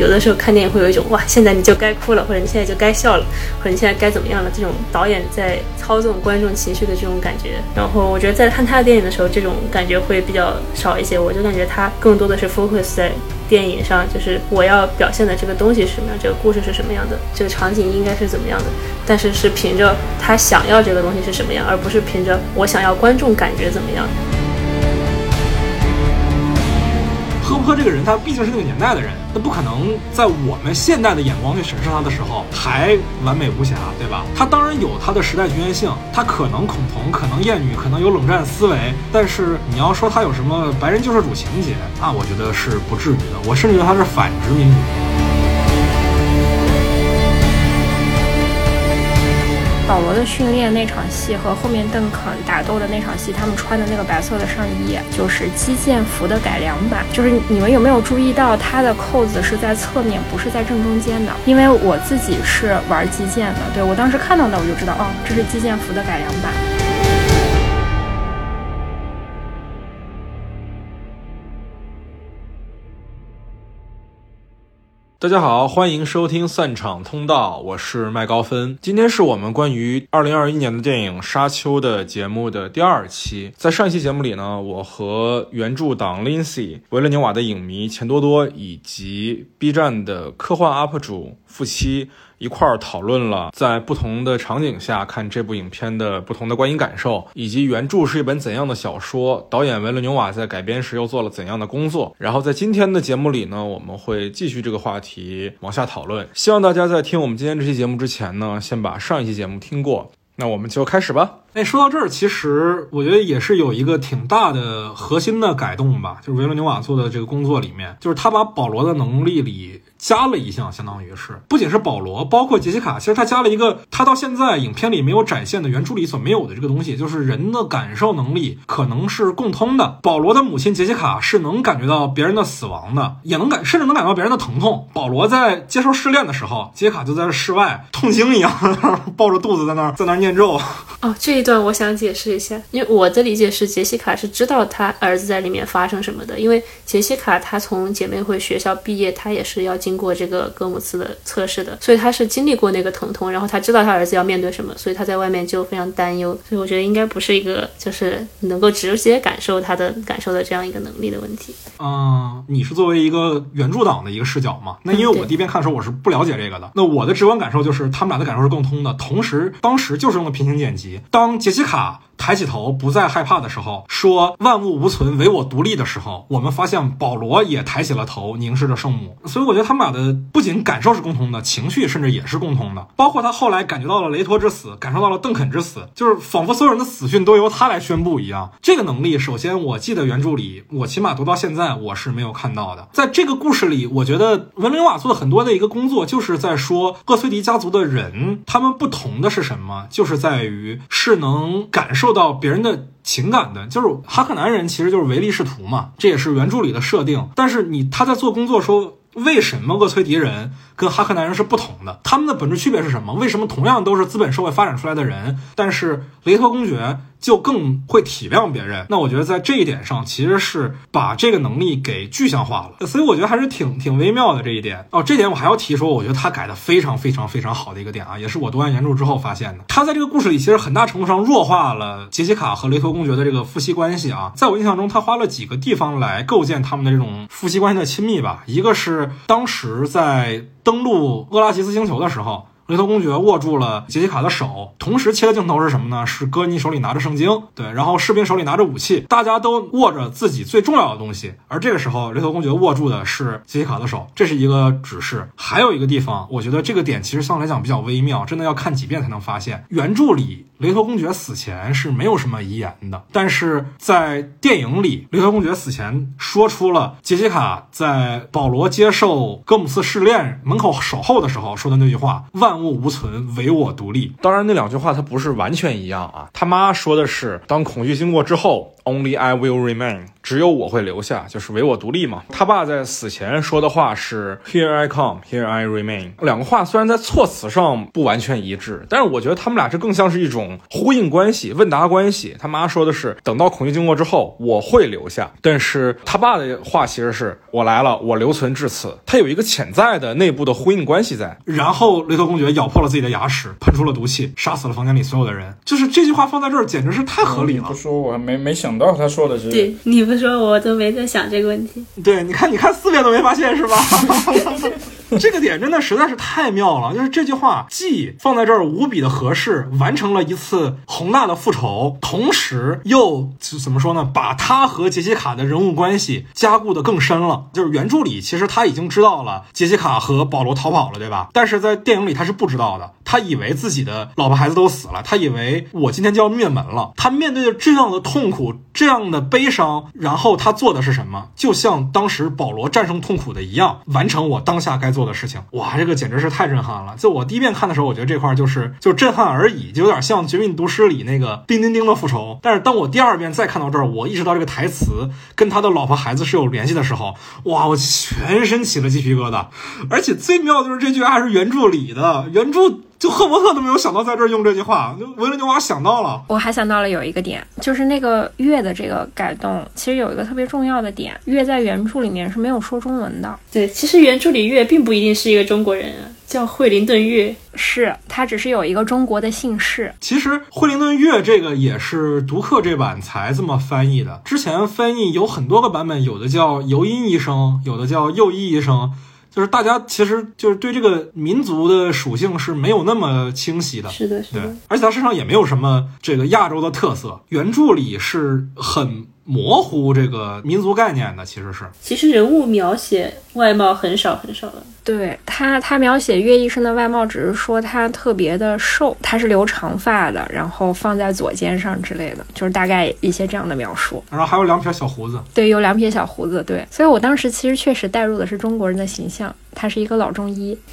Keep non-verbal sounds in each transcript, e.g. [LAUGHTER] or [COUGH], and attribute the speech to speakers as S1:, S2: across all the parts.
S1: 有的时候看电影会有一种哇，现在你就该哭了，或者你现在就该笑了，或者你现在该怎么样了，这种导演在操纵观众情绪的这种感觉。然后我觉得在看他的电影的时候，这种感觉会比较少一些。我就感觉他更多的是 focus 在电影上，就是我要表现的这个东西是什么样，这个故事是什么样的，这个场景应该是怎么样的。但是是凭着他想要这个东西是什么样，而不是凭着我想要观众感觉怎么样。
S2: 赫伯特这个人，他毕竟是那个年代的人，他不可能在我们现代的眼光去审视他的时候还完美无瑕，对吧？他当然有他的时代局限性，他可能恐同，可能厌女，可能有冷战思维，但是你要说他有什么白人救世主情节，那我觉得是不至于的。我甚至觉得他是反殖民主
S3: 保罗的训练那场戏和后面邓肯打斗的那场戏，他们穿的那个白色的上衣就是击剑服的改良版。就是你们有没有注意到，它的扣子是在侧面，不是在正中间的？因为我自己是玩击剑的，对我当时看到的我就知道，哦，这是击剑服的改良版。
S2: 大家好，欢迎收听散场通道，我是麦高芬。今天是我们关于二零二一年的电影《沙丘》的节目的第二期。在上一期节目里呢，我和原著党 Lindsay、维勒纽瓦的影迷钱多多以及 B 站的科幻 UP 主付七。一块儿讨论了在不同的场景下看这部影片的不同的观影感受，以及原著是一本怎样的小说，导演维伦纽瓦在改编时又做了怎样的工作。然后在今天的节目里呢，我们会继续这个话题往下讨论。希望大家在听我们今天这期节目之前呢，先把上一期节目听过。那我们就开始吧。哎，说到这儿，其实我觉得也是有一个挺大的核心的改动吧，就是维伦纽瓦做的这个工作里面，就是他把保罗的能力里。加了一项，相当于是不仅是保罗，包括杰西卡，其实他加了一个他到现在影片里没有展现的原著里所没有的这个东西，就是人的感受能力可能是共通的。保罗的母亲杰西卡是能感觉到别人的死亡的，也能感，甚至能感到别人的疼痛。保罗在接受试炼的时候，杰西卡就在室外痛经一样 [LAUGHS] 抱着肚子在那儿在那儿念咒。
S1: 哦，这一段我想解释一下，因为我的理解是杰西卡是知道他儿子在里面发生什么的，因为杰西卡她从姐妹会学校毕业，她也是要进。经过这个戈姆斯的测试的，所以他是经历过那个疼痛，然后他知道他儿子要面对什么，所以他在外面就非常担忧。所以我觉得应该不是一个就是能够直接感受他的感受的这样一个能力的问题。
S2: 嗯，你是作为一个原著党的一个视角嘛？那因为我第一遍看的时候我是不了解这个的，那我的直观感受就是他们俩的感受是共通的。同时，当时就是用的平行剪辑，当杰西卡。抬起头，不再害怕的时候，说万物无存，唯我独立的时候，我们发现保罗也抬起了头，凝视着圣母。所以我觉得他们俩的不仅感受是共通的，情绪甚至也是共通的。包括他后来感觉到了雷托之死，感受到了邓肯之死，就是仿佛所有人的死讯都由他来宣布一样。这个能力，首先我记得原著里，我起码读到现在我是没有看到的。在这个故事里，我觉得文林瓦做的很多的一个工作，就是在说厄崔迪家族的人，他们不同的是什么？就是在于是能感受。受到别人的情感的，就是哈克男人其实就是唯利是图嘛，这也是原著里的设定。但是你他在做工作时候，为什么厄崔迪人跟哈克男人是不同的？他们的本质区别是什么？为什么同样都是资本社会发展出来的人，但是雷托公爵？就更会体谅别人，那我觉得在这一点上，其实是把这个能力给具象化了，所以我觉得还是挺挺微妙的这一点哦。这点我还要提说，我觉得他改的非常非常非常好的一个点啊，也是我读完原著之后发现的。他在这个故事里，其实很大程度上弱化了杰西卡和雷托公爵的这个夫妻关系啊。在我印象中，他花了几个地方来构建他们的这种夫妻关系的亲密吧。一个是当时在登陆厄拉吉斯星球的时候。雷托公爵握住了杰西卡的手，同时切的镜头是什么呢？是哥尼手里拿着圣经，对，然后士兵手里拿着武器，大家都握着自己最重要的东西。而这个时候，雷托公爵握住的是杰西卡的手，这是一个指示。还有一个地方，我觉得这个点其实相对来讲比较微妙，真的要看几遍才能发现。原著里。雷托公爵死前是没有什么遗言的，但是在电影里，雷托公爵死前说出了杰西卡在保罗接受戈姆斯试炼门口守候的时候说的那句话：“万物无存，唯我独立。”当然，那两句话它不是完全一样啊。他妈说的是：“当恐惧经过之后。” Only I will remain，只有我会留下，就是唯我独立嘛。他爸在死前说的话是 Here I come, Here I remain。两个话虽然在措辞上不完全一致，但是我觉得他们俩这更像是一种呼应关系、问答关系。他妈说的是等到恐惧经过之后我会留下，但是他爸的话其实是我来了，我留存至此。他有一个潜在的内部的呼应关系在。然后雷托公爵咬破了自己的牙齿，喷出了毒气，杀死了房间里所有的人。就是这句话放在这儿，简直是太合理了。
S4: 不说我还没没想到他说的是。
S1: 对，你不说我都没在想这个问题。
S2: 对，你看，你看四遍都没发现是吧？[LAUGHS] [LAUGHS] 这个点真的实在是太妙了，就是这句话既放在这儿无比的合适，完成了一次宏大的复仇，同时又怎么说呢？把他和杰西卡的人物关系加固的更深了。就是原著里其实他已经知道了杰西卡和保罗逃跑了，对吧？但是在电影里他是不知道的，他以为自己的老婆孩子都死了，他以为我今天就要灭门了。他面对着这样的痛苦，这样的悲伤，然后他做的是什么？就像当时保罗战胜痛苦的一样，完成我当下该做。做的事情，哇，这个简直是太震撼了！就我第一遍看的时候，我觉得这块就是就震撼而已，就有点像《绝命毒师》里那个叮叮叮的复仇。但是当我第二遍再看到这儿，我意识到这个台词跟他的老婆孩子是有联系的时候，哇，我全身起了鸡皮疙瘩。而且最妙的就是这句还是原著里的，原著。就赫伯特都没有想到在这儿用这句话，就维伦纽瓦想到了。
S3: 我还想到了有一个点，就是那个月的这个改动，其实有一个特别重要的点，月在原著里面是没有说中文的。
S1: 对，其实原著里月并不一定是一个中国人，叫惠灵顿月，
S3: 是他只是有一个中国的姓氏。
S2: 其实惠灵顿月这个也是读客这版才这么翻译的，之前翻译有很多个版本，有的叫尤因医生，有的叫右医医生。就是大家其实就是对这个民族的属性是没有那么清晰的，
S1: 是的，是的，
S2: 而且他身上也没有什么这个亚洲的特色，原著里是很。模糊这个民族概念的其实是，
S1: 其实人物描写外貌很少很少的。
S3: 对他，他描写岳医生的外貌，只是说他特别的瘦，他是留长发的，然后放在左肩上之类的，就是大概一些这样的描述。
S2: 然后还有两撇小胡子，
S3: 对，有两撇小胡子，对。所以我当时其实确实带入的是中国人的形象，他是一个老中医。[LAUGHS]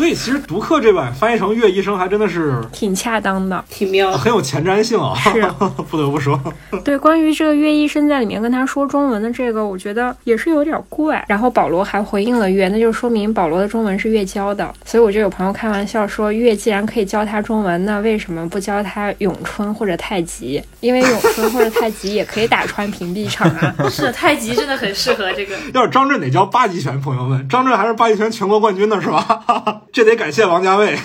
S2: 所以其实读客这版翻译成岳医生还真的是
S3: 挺恰当的，
S1: 挺妙，
S2: 很有前瞻性啊。
S3: 是，[LAUGHS]
S2: 不得不说。[LAUGHS]
S3: 对，关于这个岳医生在里面跟他说中文的这个，我觉得也是有点怪。然后保罗还回应了岳，那就说明保罗的中文是岳教的。所以我就有朋友开玩笑说，岳既然可以教他中文，那为什么不教他咏春或者太极？因为咏春或者太极也可以打穿屏蔽场啊。[LAUGHS]
S1: 是，太极真的很适合这个。
S2: 要是张震得教八极拳，朋友们，张震还是八极拳全国冠军呢，是吧？这得感谢王家卫，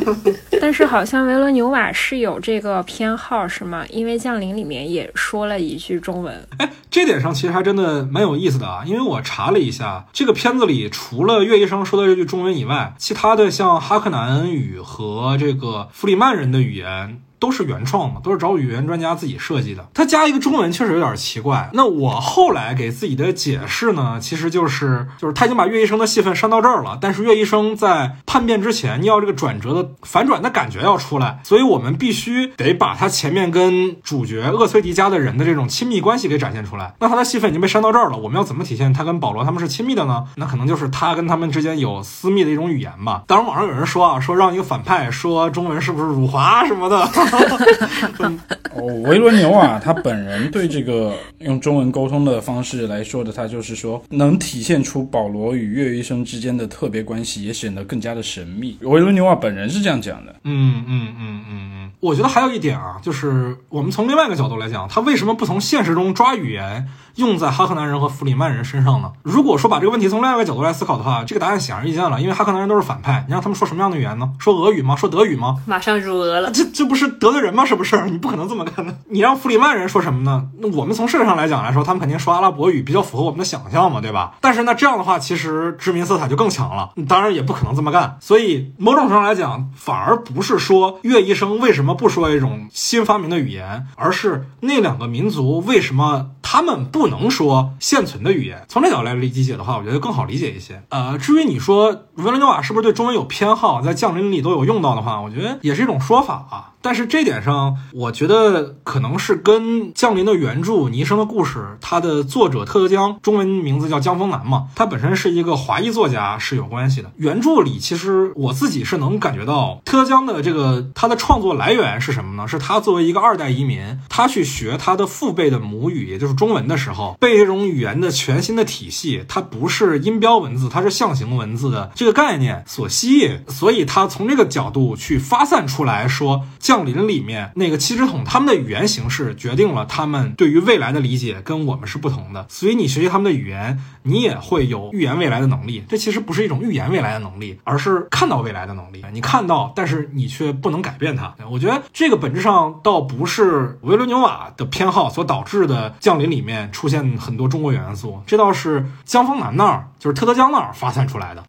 S2: [LAUGHS]
S3: 但是好像维伦纽瓦是有这个偏好，是吗？因为《降临》里面也说了一句中文。
S2: 哎，这点上其实还真的蛮有意思的啊，因为我查了一下，这个片子里除了岳医生说的这句中文以外，其他的像哈克南语和这个弗里曼人的语言。都是原创的，都是找语言专家自己设计的。他加一个中文确实有点奇怪。那我后来给自己的解释呢，其实就是就是他已经把岳医生的戏份删到这儿了。但是岳医生在叛变之前，你要这个转折的反转的感觉要出来，所以我们必须得把他前面跟主角厄崔迪家的人的这种亲密关系给展现出来。那他的戏份已经被删到这儿了，我们要怎么体现他跟保罗他们是亲密的呢？那可能就是他跟他们之间有私密的一种语言吧。当然，网上有人说啊，说让一个反派说中文是不是辱华什么的。[LAUGHS]
S4: 哦，维罗纽瓦他本人对这个用中文沟通的方式来说的，他就是说能体现出保罗与岳医生之间的特别关系，也显得更加的神秘。维罗纽瓦本人是这样讲的。
S2: 嗯嗯嗯嗯嗯，我觉得还有一点啊，就是我们从另外一个角度来讲，他为什么不从现实中抓语言？用在哈克南人和弗里曼人身上呢？如果说把这个问题从另外一个角度来思考的话，这个答案显而易见了。因为哈克南人都是反派，你让他们说什么样的语言呢？说俄语吗？说德语吗？
S1: 马上入俄了，
S2: 这这不是得罪人吗？是不是？[LAUGHS] 你不可能这么干的。你让弗里曼人说什么呢？那我们从事实上来讲来说，他们肯定说阿拉伯语，比较符合我们的想象嘛，对吧？但是那这样的话，其实殖民色彩就更强了。当然也不可能这么干。所以某种程度上来讲，反而不是说岳医生为什么不说一种新发明的语言，而是那两个民族为什么他们不能说。现存的语言，从这角度来理解的话，我觉得更好理解一些。呃，至于你说维伦纽瓦是不是对中文有偏好，在降临里都有用到的话，我觉得也是一种说法啊。但是这点上，我觉得可能是跟降临的原著《倪生的故事》，它的作者特德·江，中文名字叫江峰南嘛，他本身是一个华裔作家是有关系的。原著里其实我自己是能感觉到，特德·江的这个他的创作来源是什么呢？是他作为一个二代移民，他去学他的父辈的母语，也就是中文的时候，被这种语言的全新的体系，它不是音标文字，它是象形文字的这个概念所吸引，所以他从这个角度去发散出来说，降降临里面那个七只桶他们的语言形式决定了他们对于未来的理解跟我们是不同的，所以你学习他们的语言，你也会有预言未来的能力。这其实不是一种预言未来的能力，而是看到未来的能力。你看到，但是你却不能改变它。我觉得这个本质上倒不是维伦纽瓦的偏好所导致的降临里面出现很多中国元素，这倒是江峰南那儿，就是特德江那儿发散出来的。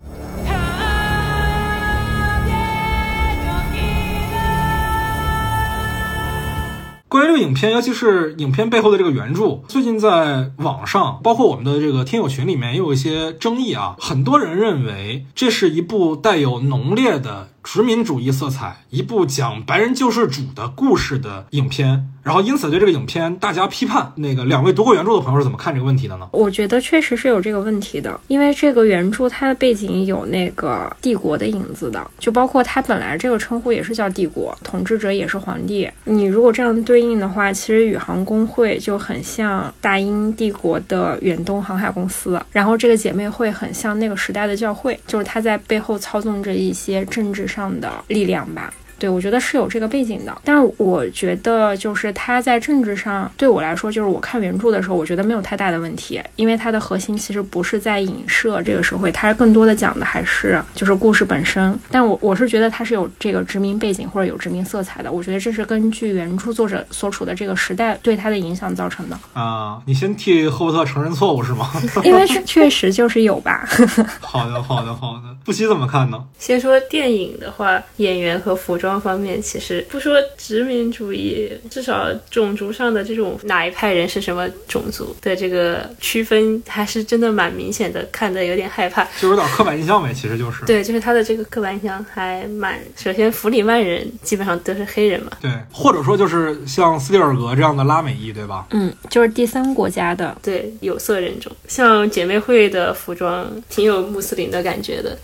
S2: 关于这个影片，尤其是影片背后的这个原著，最近在网上，包括我们的这个听友群里面，也有一些争议啊。很多人认为这是一部带有浓烈的。殖民主义色彩，一部讲白人救世主的故事的影片，然后因此对这个影片大家批判。那个两位读过原著的朋友是怎么看这个问题的呢？
S3: 我觉得确实是有这个问题的，因为这个原著它的背景有那个帝国的影子的，就包括它本来这个称呼也是叫帝国，统治者也是皇帝。你如果这样对应的话，其实宇航工会就很像大英帝国的远东航海公司，然后这个姐妹会很像那个时代的教会，就是它在背后操纵着一些政治。上上的力量吧。对，我觉得是有这个背景的，但是我觉得就是他在政治上对我来说，就是我看原著的时候，我觉得没有太大的问题，因为它的核心其实不是在影射这个社会，它更多的讲的还是就是故事本身。但我我是觉得它是有这个殖民背景或者有殖民色彩的，我觉得这是根据原著作者所处的这个时代对他的影响造成的。
S2: 啊，你先替赫伯特承认错误是吗？[LAUGHS]
S3: 因为确实就是有吧。
S2: 好的，好的，好的。不惜怎么看呢？
S1: 先说电影的话，演员和服装。方面其实不说殖民主义，至少种族上的这种哪一派人是什么种族的这个区分，还是真的蛮明显的，看的有点害怕，
S2: 就有点刻板印象呗。其实就是
S1: 对，就是他的这个刻板印象还蛮。首先，弗里曼人基本上都是黑人嘛，
S2: 对，或者说就是像斯蒂尔格这样的拉美裔，对吧？
S3: 嗯，就是第三国家的，
S1: 对，有色人种。像姐妹会的服装，挺有穆斯林的感觉的。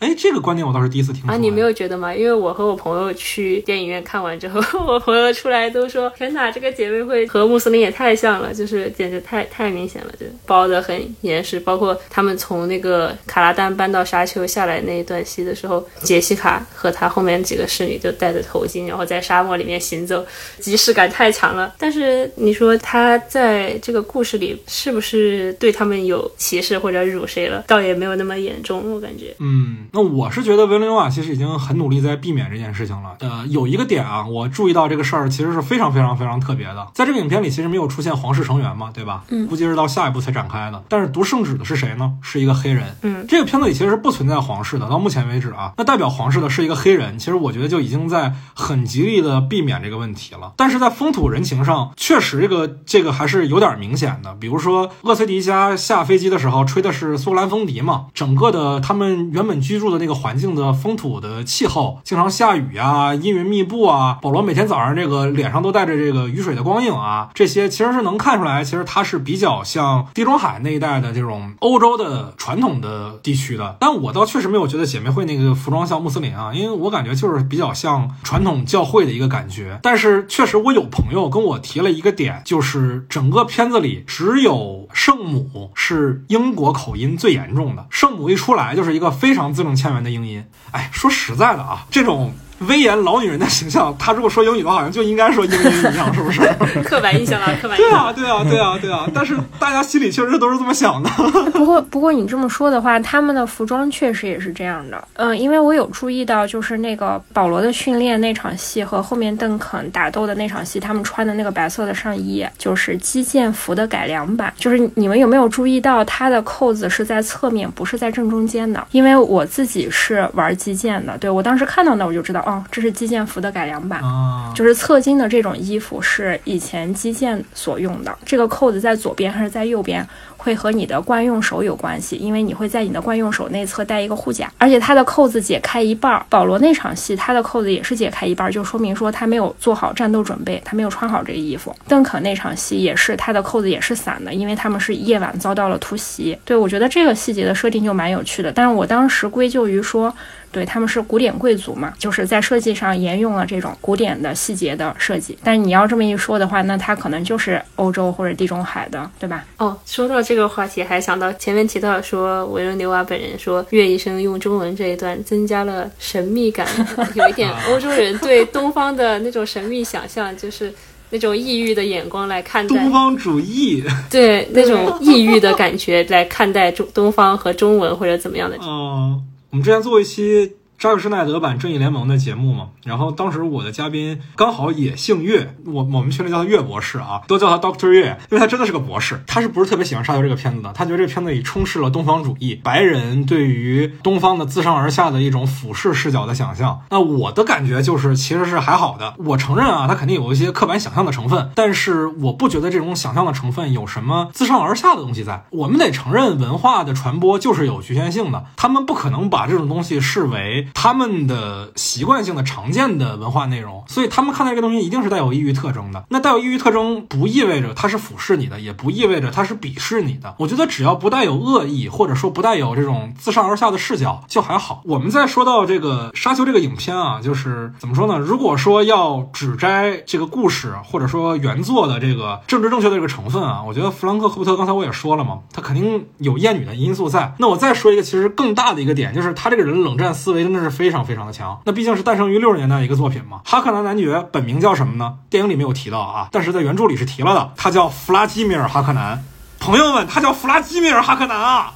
S2: 哎，这个观点我倒是第一次听
S1: 啊！你没有觉得吗？因为我和我朋友去电影院看完之后，[LAUGHS] 我朋友出来都说：“天哪，这个姐妹会和穆斯林也太像了，就是简直太太明显了，就包的很严实。包括他们从那个卡拉丹搬到沙丘下来那一段戏的时候，杰西卡和他后面几个侍女就戴着头巾，然后在沙漠里面行走，即视感太强了。但是你说他在这个故事里是不是对他们有歧视或者辱谁了？倒也没有那么严重，我感觉。
S2: 嗯。那我是觉得维伦纽瓦其实已经很努力在避免这件事情了。呃，有一个点啊，我注意到这个事儿其实是非常非常非常特别的。在这个影片里，其实没有出现皇室成员嘛，对吧？
S3: 嗯，
S2: 估计是到下一步才展开的。但是读圣旨的是谁呢？是一个黑人。
S1: 嗯，
S2: 这个片子里其实是不存在皇室的。到目前为止啊，那代表皇室的是一个黑人。其实我觉得就已经在很极力的避免这个问题了。但是在风土人情上，确实这个这个还是有点明显的。比如说厄崔迪加下飞机的时候吹的是苏格兰风笛嘛，整个的他们原本居住的那个环境的风土的气候，经常下雨啊，阴云密布啊。保罗每天早上这个脸上都带着这个雨水的光影啊，这些其实是能看出来，其实它是比较像地中海那一带的这种欧洲的传统的地区的。但我倒确实没有觉得姐妹会那个服装像穆斯林啊，因为我感觉就是比较像传统教会的一个感觉。但是确实，我有朋友跟我提了一个点，就是整个片子里只有圣母是英国口音最严重的，圣母一出来就是一个非常字千元的。英音，哎，说实在的啊，这种。威严老女人的形象，她如果说英语的话，好像就应该说英英一样，是不是？[LAUGHS]
S1: 刻板印象啊，[LAUGHS] 刻板印象。
S2: 对啊，对啊，对啊，对啊。但是大家心里确实都是这么想的。[LAUGHS]
S3: 不过，不过你这么说的话，他们的服装确实也是这样的。嗯，因为我有注意到，就是那个保罗的训练那场戏和后面邓肯打斗的那场戏，他们穿的那个白色的上衣，就是击剑服的改良版。就是你们有没有注意到，它的扣子是在侧面，不是在正中间的？因为我自己是玩击剑的，对我当时看到那我就知道。哦，这是击剑服的改良版。
S2: 啊，
S3: 就是侧襟的这种衣服是以前击剑所用的，这个扣子在左边还是在右边，会和你的惯用手有关系，因为你会在你的惯用手内侧带一个护甲，而且它的扣子解开一半儿。保罗那场戏，他的扣子也是解开一半儿，就说明说他没有做好战斗准备，他没有穿好这个衣服。邓肯那场戏也是，他的扣子也是散的，因为他们是夜晚遭到了突袭。对我觉得这个细节的设定就蛮有趣的，但是我当时归咎于说。对他们是古典贵族嘛，就是在设计上沿用了这种古典的细节的设计。但是你要这么一说的话，那它可能就是欧洲或者地中海的，对吧？
S1: 哦，说到这个话题，还想到前面提到说维伦纽瓦本人说岳医生用中文这一段增加了神秘感，[LAUGHS] 有一点欧洲人对东方的那种神秘想象，就是那种异域的眼光来看待
S2: 东方主义，
S1: 对那种异域的感觉来看待中东方和中文或者怎么样的。
S2: 嗯，我们之前做一期扎克施耐德版正义联盟的节目嘛，然后当时我的嘉宾刚好也姓岳，我我们群里叫他岳博士啊，都叫他 Doctor 岳，因为他真的是个博士。他是不是特别喜欢沙丘这个片子的？他觉得这片子里充斥了东方主义，白人对于东方的自上而下的一种俯视视角的想象。那我的感觉就是其实是还好的。我承认啊，他肯定有一些刻板想象的成分，但是我不觉得这种想象的成分有什么自上而下的东西在。我们得承认文化的传播就是有局限性的，他们不可能把这种东西视为他们的习惯性的常见的文化内容，所以他们看待这个东西一定是带有异域特征的。那带有异域特征不意味着它是俯视你的，也不意味着它是鄙视你的。我觉得只要不带有恶意，或者说不带有这种自上而下的视角，就还好。我们再说到这个《沙丘》这个影片啊，就是怎么说呢？如果说要指摘这个故事，或者说原作的这个政治正确的这个成分啊，我觉得弗兰克·赫伯特刚才我也说了嘛，他肯定有厌女的因素在。那我再说一个其实更大的一个点，就是他这个人冷战思维真的是非常非常的强。那毕竟是诞生于六十年代一个作品嘛。哈克南男爵本名叫什么呢？电影里没有提到啊，但是在原著里是提了的，他叫弗拉基米尔·哈克南。朋友们，他叫弗拉基米尔·哈克南啊。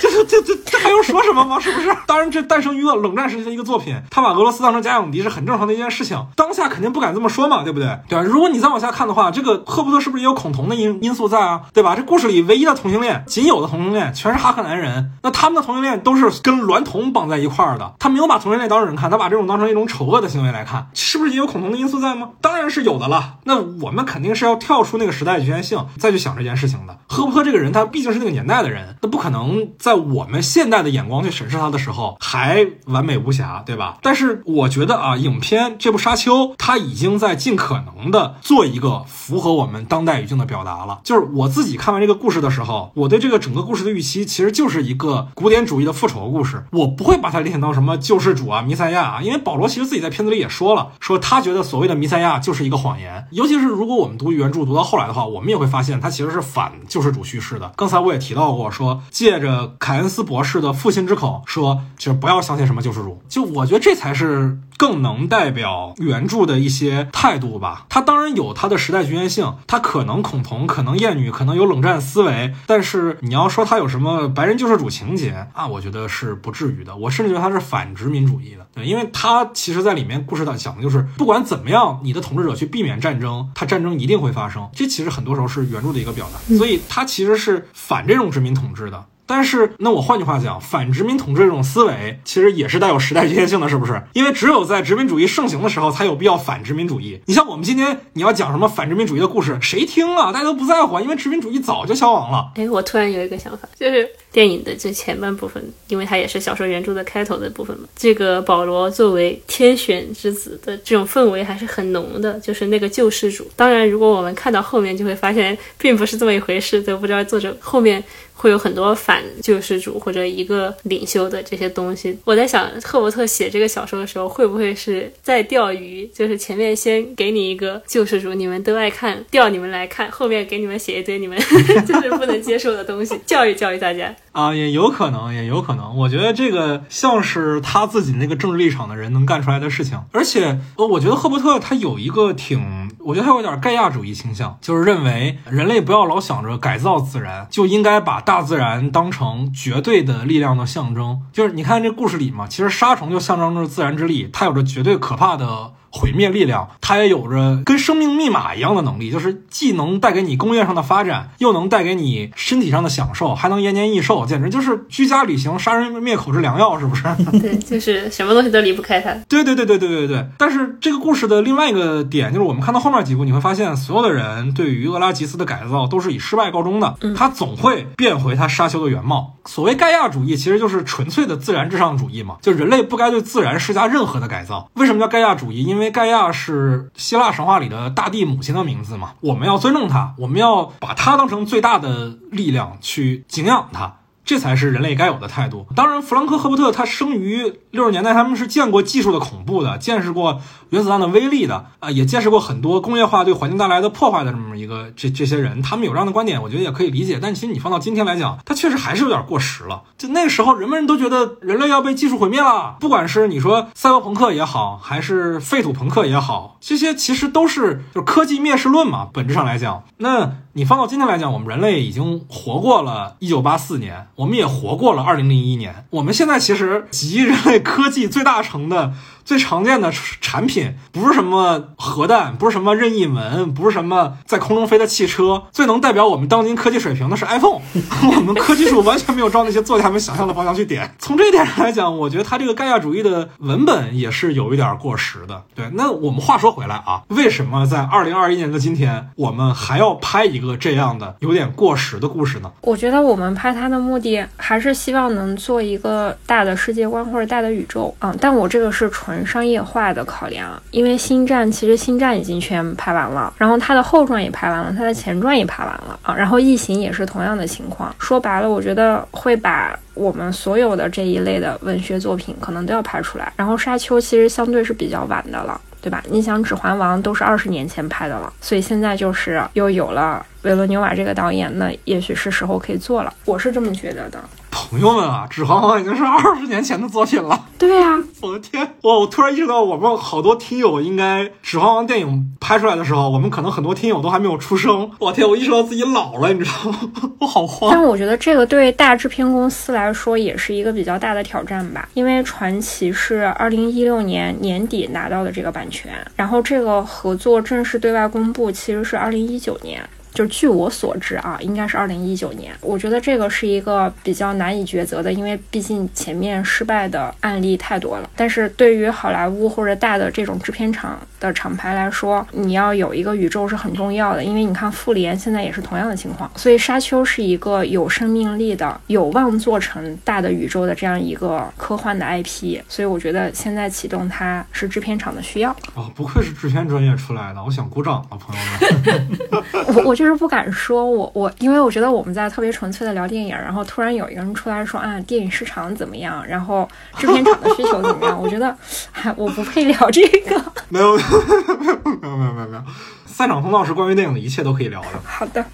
S2: 这 [LAUGHS] 这这这这还用说什么吗？是不是？当然，这诞生于了冷战时期的一个作品，他把俄罗斯当成假想敌是很正常的一件事情。当下肯定不敢这么说嘛，对不对？对吧？如果你再往下看的话，这个赫伯特是不是也有恐同的因因素在啊？对吧？这故事里唯一的同性恋，仅有的同性恋全是哈克男人，那他们的同性恋都是跟娈童绑在一块儿的，他没有把同性恋当人看，他把这种当成一种丑恶的行为来看，是不是也有恐同的因素在吗？当然是有的了。那我们肯定是要跳出那个时代局限性，再去想这件事情的。赫伯特这个人，他毕竟是那个年代的人，那不可能在在我们现代的眼光去审视他的时候还完美无瑕，对吧？但是我觉得啊，影片这部《沙丘》，它已经在尽可能的做一个符合我们当代语境的表达了。就是我自己看完这个故事的时候，我对这个整个故事的预期其实就是一个古典主义的复仇故事，我不会把它联想到什么救世主啊、弥赛亚啊，因为保罗其实自己在片子里也说了，说他觉得所谓的弥赛亚就是一个谎言。尤其是如果我们读原著读到后来的话，我们也会发现他其实是反救世主叙事的。刚才我也提到过，说借着凯恩斯博士的父亲之口说，就是不要相信什么救世主。就我觉得这才是更能代表原著的一些态度吧。他当然有他的时代局限性，他可能恐同，可能厌女，可能有冷战思维，但是你要说他有什么白人救世主情节啊，我觉得是不至于的。我甚至觉得他是反殖民主义的，对，因为他其实在里面故事的讲的就是，不管怎么样，你的统治者去避免战争，他战争一定会发生。这其实很多时候是原著的一个表达，所以他其实是反这种殖民统治的。但是，那我换句话讲，反殖民统治这种思维，其实也是带有时代局限性的，是不是？因为只有在殖民主义盛行的时候，才有必要反殖民主义。你像我们今天你要讲什么反殖民主义的故事，谁听啊？大家都不在乎，因为殖民主义早就消亡了。
S1: 哎，我突然有一个想法，就是电影的这前半部分，因为它也是小说原著的开头的部分嘛。这个保罗作为天选之子的这种氛围还是很浓的，就是那个救世主。当然，如果我们看到后面，就会发现并不是这么一回事，都不知道作者后面。会有很多反救世主或者一个领袖的这些东西。我在想，赫伯特写这个小说的时候，会不会是在钓鱼？就是前面先给你一个救世主，你们都爱看，钓你们来看；后面给你们写一堆你们 [LAUGHS] 就是不能接受的东西，教育教育大家。
S2: 啊，也有可能，也有可能。我觉得这个像是他自己那个政治立场的人能干出来的事情。而且，呃，我觉得赫伯特他有一个挺，我觉得他有点盖亚主义倾向，就是认为人类不要老想着改造自然，就应该把大自然当成绝对的力量的象征。就是你看这故事里嘛，其实沙虫就象征着自然之力，它有着绝对可怕的毁灭力量，它也有着跟生命密码一样的能力，就是既能带给你工业上的发展，又能带给你身体上的享受，还能延年益寿，简直就是居家旅行、杀人灭口之良药，是不是？[LAUGHS]
S1: 对，就是什么东西都离不开它。
S2: 对对对对对对对。但是这个故事的另外一个点就是，我们看到后面几部，你会发现所有的人对于厄拉吉斯的改造都是以失败告终的，他总会变回他沙丘的原貌。所谓盖亚主义，其实就是纯粹的自然至上主义嘛，就人类不该对自然施加任何的改造。为什么叫盖亚主义？因为因为盖亚是希腊神话里的大地母亲的名字嘛，我们要尊重她，我们要把她当成最大的力量去敬仰她。这才是人类该有的态度。当然，弗兰克·赫伯特他生于六十年代，他们是见过技术的恐怖的，见识过原子弹的威力的啊，也见识过很多工业化对环境带来的破坏的这么一个这这些人，他们有这样的观点，我觉得也可以理解。但其实你放到今天来讲，他确实还是有点过时了。就那个时候，人们都觉得人类要被技术毁灭了，不管是你说赛博朋克也好，还是废土朋克也好，这些其实都是就是科技灭世论嘛。本质上来讲，那你放到今天来讲，我们人类已经活过了一九八四年。我们也活过了二零零一年，我们现在其实集人类科技最大成的。最常见的产品不是什么核弹，不是什么任意门，不是什么在空中飞的汽车，最能代表我们当今科技水平的是 iPhone。[LAUGHS] 我们科技树完全没有照那些作家们想象的方向去点。从这一点上来讲，我觉得他这个盖亚主义的文本也是有一点过时的。对，那我们话说回来啊，为什么在二零二一年的今天，我们还要拍一个这样的有点过时的故事呢？
S3: 我觉得我们拍它的目的还是希望能做一个大的世界观或者大的宇宙啊。但我这个是纯。商业化的考量，因为星战其实星战已经全拍完了，然后它的后传也拍完了，它的前传也拍完了啊，然后异形也是同样的情况。说白了，我觉得会把我们所有的这一类的文学作品可能都要拍出来。然后沙丘其实相对是比较晚的了，对吧？你想《指环王》都是二十年前拍的了，所以现在就是又有了维伦纽瓦这个导演，那也许是时候可以做了。我是这么觉得的。
S2: 朋友们啊，《指环王》已经是二十年前的作品了。
S3: 对呀，
S2: 我的天！我我突然意识到，我们好多听友应该《指环王》电影拍出来的时候，我们可能很多听友都还没有出生。我天！我意识到自己老了，你知道吗？[LAUGHS] 我好慌。
S3: 但我觉得这个对大制片公司来说也是一个比较大的挑战吧，因为传奇是二零一六年年底拿到的这个版权，然后这个合作正式对外公布其实是二零一九年。就据我所知啊，应该是二零一九年。我觉得这个是一个比较难以抉择的，因为毕竟前面失败的案例太多了。但是对于好莱坞或者大的这种制片厂的厂牌来说，你要有一个宇宙是很重要的。因为你看复联现在也是同样的情况，所以沙丘是一个有生命力的、有望做成大的宇宙的这样一个科幻的 IP。所以我觉得现在启动它是制片厂的需要。
S2: 哦，不愧是制片专业出来的，我想鼓掌啊，朋友们。[LAUGHS]
S3: 我我就。是不敢说，我我，因为我觉得我们在特别纯粹的聊电影，然后突然有一个人出来说啊，电影市场怎么样，然后制片厂的需求怎么样？[LAUGHS] 我觉得，哎我不配聊这个。[LAUGHS] [LAUGHS]
S2: 没有，没有，没有，没有，没有，没有。散场通道是关于电影的一切都可以聊的。
S3: 好的。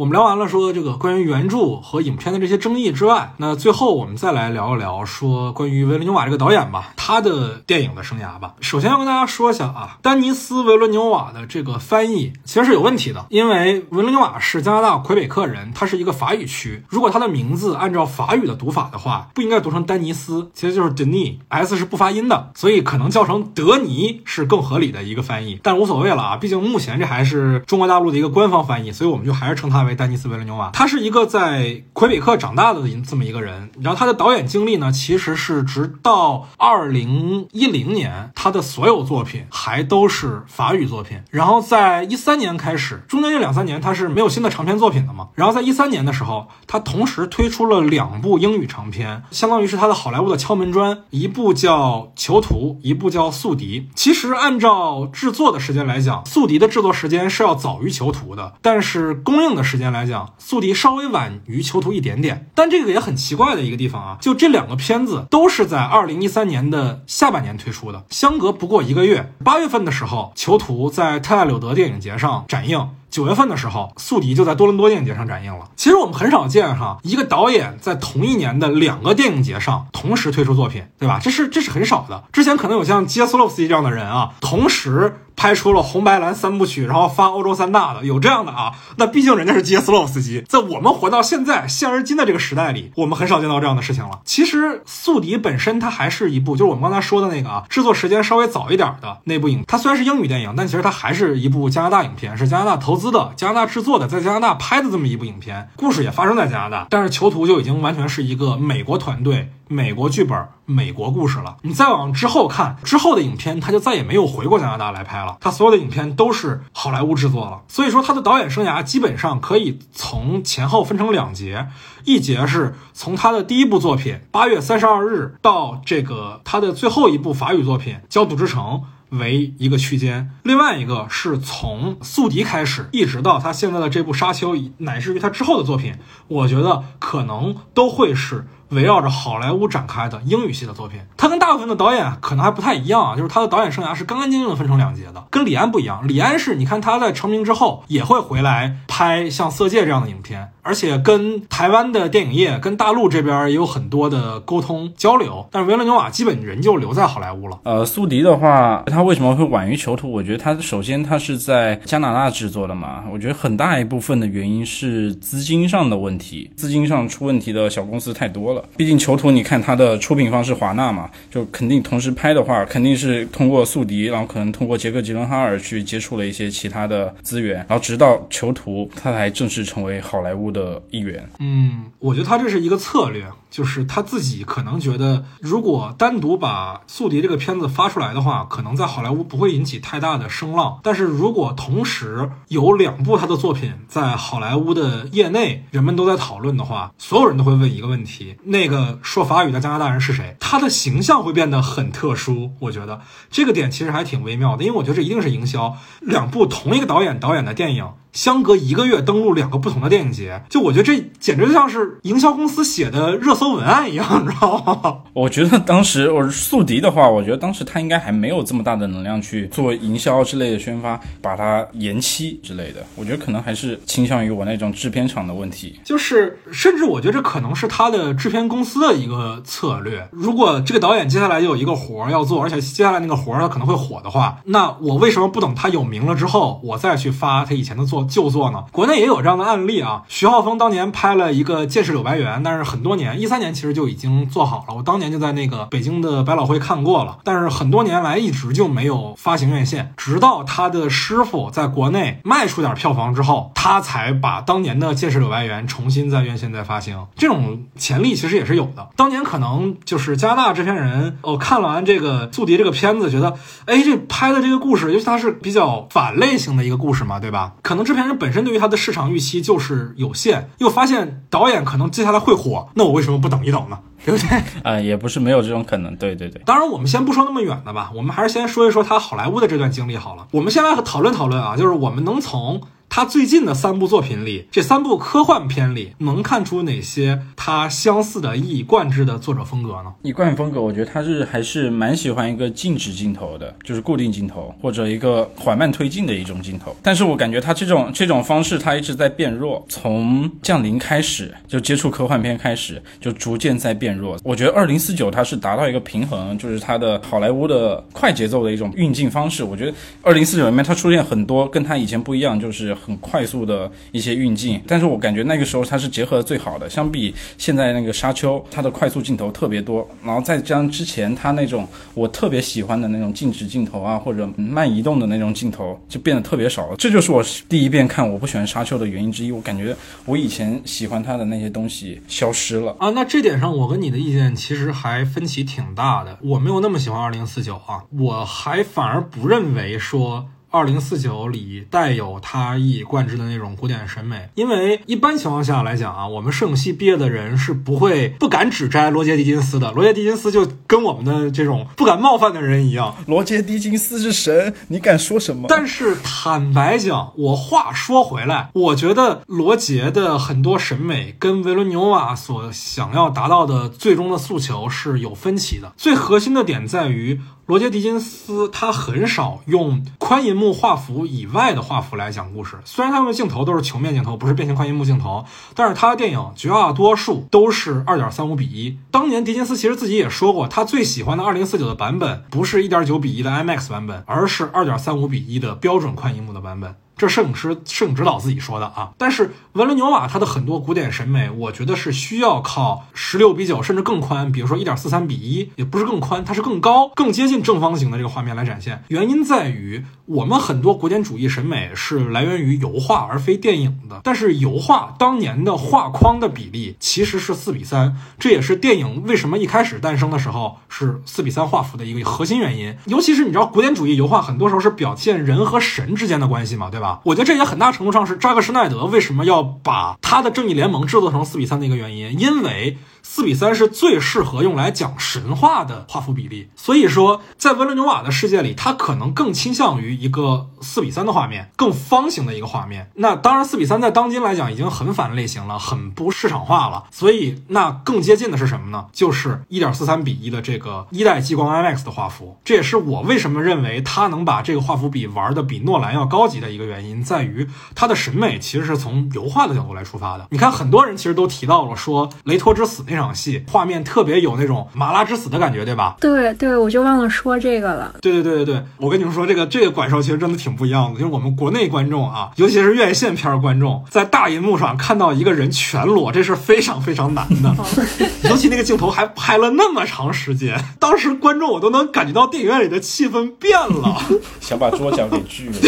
S2: 我们聊完了说这个关于原著和影片的这些争议之外，那最后我们再来聊一聊说关于维伦纽瓦这个导演吧，他的电影的生涯吧。首先要跟大家说一下啊，丹尼斯·维伦纽瓦的这个翻译其实是有问题的，因为维伦纽瓦是加拿大魁北克人，他是一个法语区，如果他的名字按照法语的读法的话，不应该读成丹尼斯，其实就是 Denis，S 是不发音的，所以可能叫成德尼是更合理的一个翻译，但无所谓了啊，毕竟目前这还是中国大陆的一个官方翻译，所以我们就还是称他为。丹尼斯·维伦纽瓦，他是一个在魁北克长大的这么一个人。然后他的导演经历呢，其实是直到二零一零年，他的所有作品还都是法语作品。然后在一三年开始，中间这两三年他是没有新的长篇作品的嘛。然后在一三年的时候，他同时推出了两部英语长片，相当于是他的好莱坞的敲门砖，一部叫《囚徒》，一部叫《宿敌》。其实按照制作的时间来讲，《宿敌》的制作时间是要早于《囚徒》的，但是公映的时。间来讲，宿敌稍微晚于囚徒一点点，但这个也很奇怪的一个地方啊，就这两个片子都是在二零一三年的下半年推出的，相隔不过一个月。八月份的时候，囚徒在特亚柳德电影节上展映。九月份的时候，宿敌就在多伦多电影节上展映了。其实我们很少见哈，一个导演在同一年的两个电影节上同时推出作品，对吧？这是这是很少的。之前可能有像杰斯洛夫斯基这样的人啊，同时。拍出了红白蓝三部曲，然后发欧洲三大的，有这样的啊？那毕竟人家是杰斯洛夫斯基，在我们活到现在现而今的这个时代里，我们很少见到这样的事情了。其实《宿敌》本身它还是一部，就是我们刚才说的那个啊，制作时间稍微早一点的那部影，它虽然是英语电影，但其实它还是一部加拿大影片，是加拿大投资资的、加拿大制作的，在加拿大拍的这么一部影片，故事也发生在加拿大，但是囚徒就已经完全是一个美国团队。美国剧本，美国故事了。你再往之后看，之后的影片他就再也没有回过加拿大来拍了。他所有的影片都是好莱坞制作了。所以说，他的导演生涯基本上可以从前后分成两节，一节是从他的第一部作品《八月三十二日》到这个他的最后一部法语作品《焦土之城》为一个区间，另外一个是从《宿敌》开始，一直到他现在的这部《沙丘》，乃至于他之后的作品，我觉得可能都会是。围绕着好莱坞展开的英语系的作品，他跟大部分的导演可能还不太一样啊，就是他的导演生涯是干干净净的分成两节的，跟李安不一样。李安是你看他在成名之后也会回来拍像《色戒》这样的影片，而且跟台湾的电影业、跟大陆这边也有很多的沟通交流。但是维伦纽瓦基本人就留在好莱坞了。
S4: 呃，苏迪的话，他为什么会晚于囚徒？我觉得他首先他是在加拿大制作的嘛，我觉得很大一部分的原因是资金上的问题，资金上出问题的小公司太多了。毕竟囚徒，你看它的出品方是华纳嘛，就肯定同时拍的话，肯定是通过宿敌，然后可能通过杰克吉伦哈尔去接触了一些其他的资源，然后直到囚徒，他才正式成为好莱坞的一员。
S2: 嗯，我觉得他这是一个策略。就是他自己可能觉得，如果单独把《宿敌》这个片子发出来的话，可能在好莱坞不会引起太大的声浪。但是如果同时有两部他的作品在好莱坞的业内人们都在讨论的话，所有人都会问一个问题：那个说法语的加拿大人是谁？他的形象会变得很特殊。我觉得这个点其实还挺微妙的，因为我觉得这一定是营销。两部同一个导演导演的电影。相隔一个月登陆两个不同的电影节，就我觉得这简直就像是营销公司写的热搜文案一样，你知道吗？[LAUGHS]
S4: 我觉得当时我是宿敌的话，我觉得当时他应该还没有这么大的能量去做营销之类的宣发，把它延期之类的。我觉得可能还是倾向于我那种制片厂的问题，
S2: 就是甚至我觉得这可能是他的制片公司的一个策略。如果这个导演接下来就有一个活儿要做，而且接下来那个活儿他可能会火的话，那我为什么不等他有名了之后，我再去发他以前的作？旧作呢？国内也有这样的案例啊。徐浩峰当年拍了一个《剑士柳白猿》，但是很多年，一三年其实就已经做好了。我当年就在那个北京的百老汇看过了，但是很多年来一直就没有发行院线。直到他的师傅在国内卖出点票房之后，他才把当年的《剑士柳白猿》重新在院线再发行。这种潜力其实也是有的。当年可能就是加拿大制片人哦，看完这个《宿敌》这个片子，觉得哎，这拍的这个故事，尤其它是比较反类型的一个故事嘛，对吧？可能制片人本身对于他的市场预期就是有限，又发现导演可能接下来会火，那我为什么不等一等呢？对不对？
S4: 啊，[LAUGHS] 也不是没有这种可能。对对对。
S2: 当然，我们先不说那么远的吧，我们还是先说一说他好莱坞的这段经历好了。我们先来讨论讨论啊，就是我们能从。他最近的三部作品里，这三部科幻片里，能看出哪些他相似的、一以贯之的作者风格呢？
S4: 一贯风格，我觉得他是还是蛮喜欢一个静止镜头的，就是固定镜头或者一个缓慢推进的一种镜头。但是我感觉他这种这种方式，他一直在变弱。从降临开始就接触科幻片开始，就逐渐在变弱。我觉得二零四九它是达到一个平衡，就是它的好莱坞的快节奏的一种运镜方式。我觉得二零四九里面它出现很多跟它以前不一样，就是。很快速的一些运镜，但是我感觉那个时候它是结合的最好的。相比现在那个沙丘，它的快速镜头特别多，然后再加上之前它那种我特别喜欢的那种静止镜头啊，或者慢移动的那种镜头，就变得特别少了。这就是我第一遍看我不喜欢沙丘的原因之一。我感觉我以前喜欢它的那些东西消失了
S2: 啊。那这点上我跟你的意见其实还分歧挺大的。我没有那么喜欢二零四九啊，我还反而不认为说。二零四九里带有他一以贯之的那种古典审美，因为一般情况下来讲啊，我们摄影系毕业的人是不会不敢指摘罗杰·狄金斯的。罗杰·狄金斯就跟我们的这种不敢冒犯的人一样。
S4: 罗杰·狄金斯是神，你敢说什么？
S2: 但是坦白讲，我话说回来，我觉得罗杰的很多审美跟维伦纽瓦所想要达到的最终的诉求是有分歧的。最核心的点在于。罗杰·狄金斯他很少用宽银幕画幅以外的画幅来讲故事。虽然他们的镜头都是球面镜头，不是变形宽银幕镜头，但是他的电影绝大多数都是二点三五比一。当年狄金斯其实自己也说过，他最喜欢的二零四九的版本不是一点九比一的 IMAX 版本，而是二点三五比一的标准宽银幕的版本。这摄影师、摄影指导自己说的啊，但是文伦纽瓦他的很多古典审美，我觉得是需要靠十六比九甚至更宽，比如说一点四三比一，也不是更宽，它是更高、更接近正方形的这个画面来展现。原因在于我们很多古典主义审美是来源于油画而非电影的，但是油画当年的画框的比例其实是四比三，这也是电影为什么一开始诞生的时候是四比三画幅的一个核心原因。尤其是你知道，古典主义油画很多时候是表现人和神之间的关系嘛，对吧？我觉得这也很大程度上是扎克施奈德为什么要把他的正义联盟制作成四比三的一个原因，因为。四比三是最适合用来讲神话的画幅比例，所以说在温伦纽瓦的世界里，他可能更倾向于一个四比三的画面，更方形的一个画面。那当然，四比三在当今来讲已经很反类型了，很不市场化了。所以那更接近的是什么呢？就是一点四三比一的这个一代激光 IMAX 的画幅。这也是我为什么认为他能把这个画幅比玩的比诺兰要高级的一个原因，在于他的审美其实是从油画的角度来出发的。你看，很多人其实都提到了说雷托之死那。场戏画面特别有那种麻辣之死的感觉，对吧？
S3: 对对，我就忘了说这个了。
S2: 对对对对对，我跟你们说，这个这个感受其实真的挺不一样的。就是我们国内观众啊，尤其是院线片观众，在大银幕上看到一个人全裸，这是非常非常难的。[LAUGHS] 尤其那个镜头还拍了那么长时间，当时观众我都能感觉到电影院里的气氛变了，[LAUGHS]
S4: 想把桌角给锯了。[LAUGHS]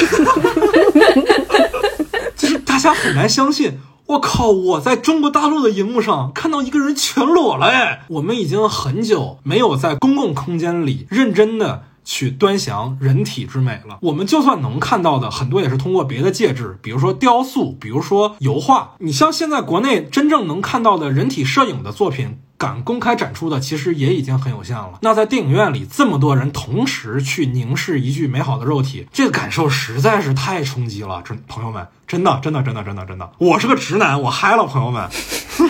S2: 就是大家很难相信。我靠！我在中国大陆的荧幕上看到一个人全裸了哎！我们已经很久没有在公共空间里认真的去端详人体之美了。我们就算能看到的，很多也是通过别的介质，比如说雕塑，比如说油画。你像现在国内真正能看到的人体摄影的作品。敢公开展出的，其实也已经很有限了。那在电影院里，这么多人同时去凝视一具美好的肉体，这个感受实在是太冲击了。真朋友们，真的，真的，真的，真的，真的，我是个直男，我嗨了，朋友们。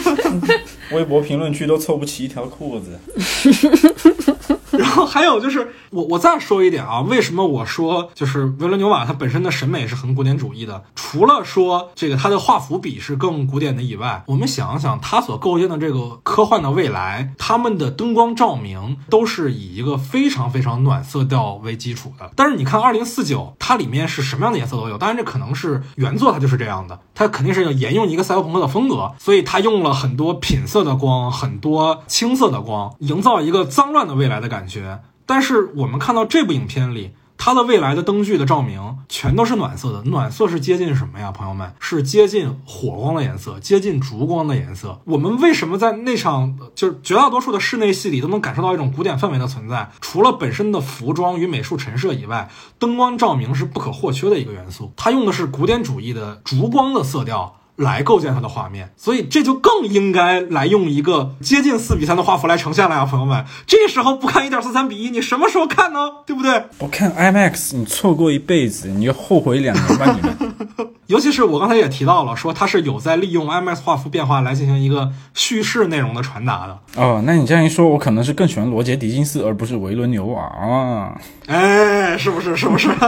S2: [LAUGHS]
S4: 微博评论区都凑不齐一条裤子。[LAUGHS]
S2: 然后还有就是，我我再说一点啊，为什么我说就是维伦纽瓦他本身的审美是很古典主义的？除了说这个他的画幅比是更古典的以外，我们想想他所构建的这个科幻的未来，他们的灯光照明都是以一个非常非常暖色调为基础的。但是你看二零四九，它里面是什么样的颜色都有。当然这可能是原作它就是这样的，它肯定是要沿用一个赛博朋克的风格，所以它用了很多品色的光，很多青色的光，营造一个脏乱的未来的感。感觉，但是我们看到这部影片里，它的未来的灯具的照明全都是暖色的。暖色是接近什么呀，朋友们？是接近火光的颜色，接近烛光的颜色。我们为什么在那场就是绝大多数的室内戏里都能感受到一种古典氛围的存在？除了本身的服装与美术陈设以外，灯光照明是不可或缺的一个元素。它用的是古典主义的烛光的色调。来构建它的画面，所以这就更应该来用一个接近四比三的画幅来呈现了呀，朋友们。这时候不看一点四三比一，你什么时候看呢？对不对？
S4: 不看 IMAX，你错过一辈子，你就后悔两年吧，你们。[LAUGHS]
S2: 尤其是我刚才也提到了，说它是有在利用 IMAX 画幅变化来进行一个叙事内容的传达的。
S4: 哦，那你这样一说，我可能是更喜欢罗杰·狄金斯，而不是维伦纽瓦啊。
S2: 哎，是不是？是不是？[LAUGHS]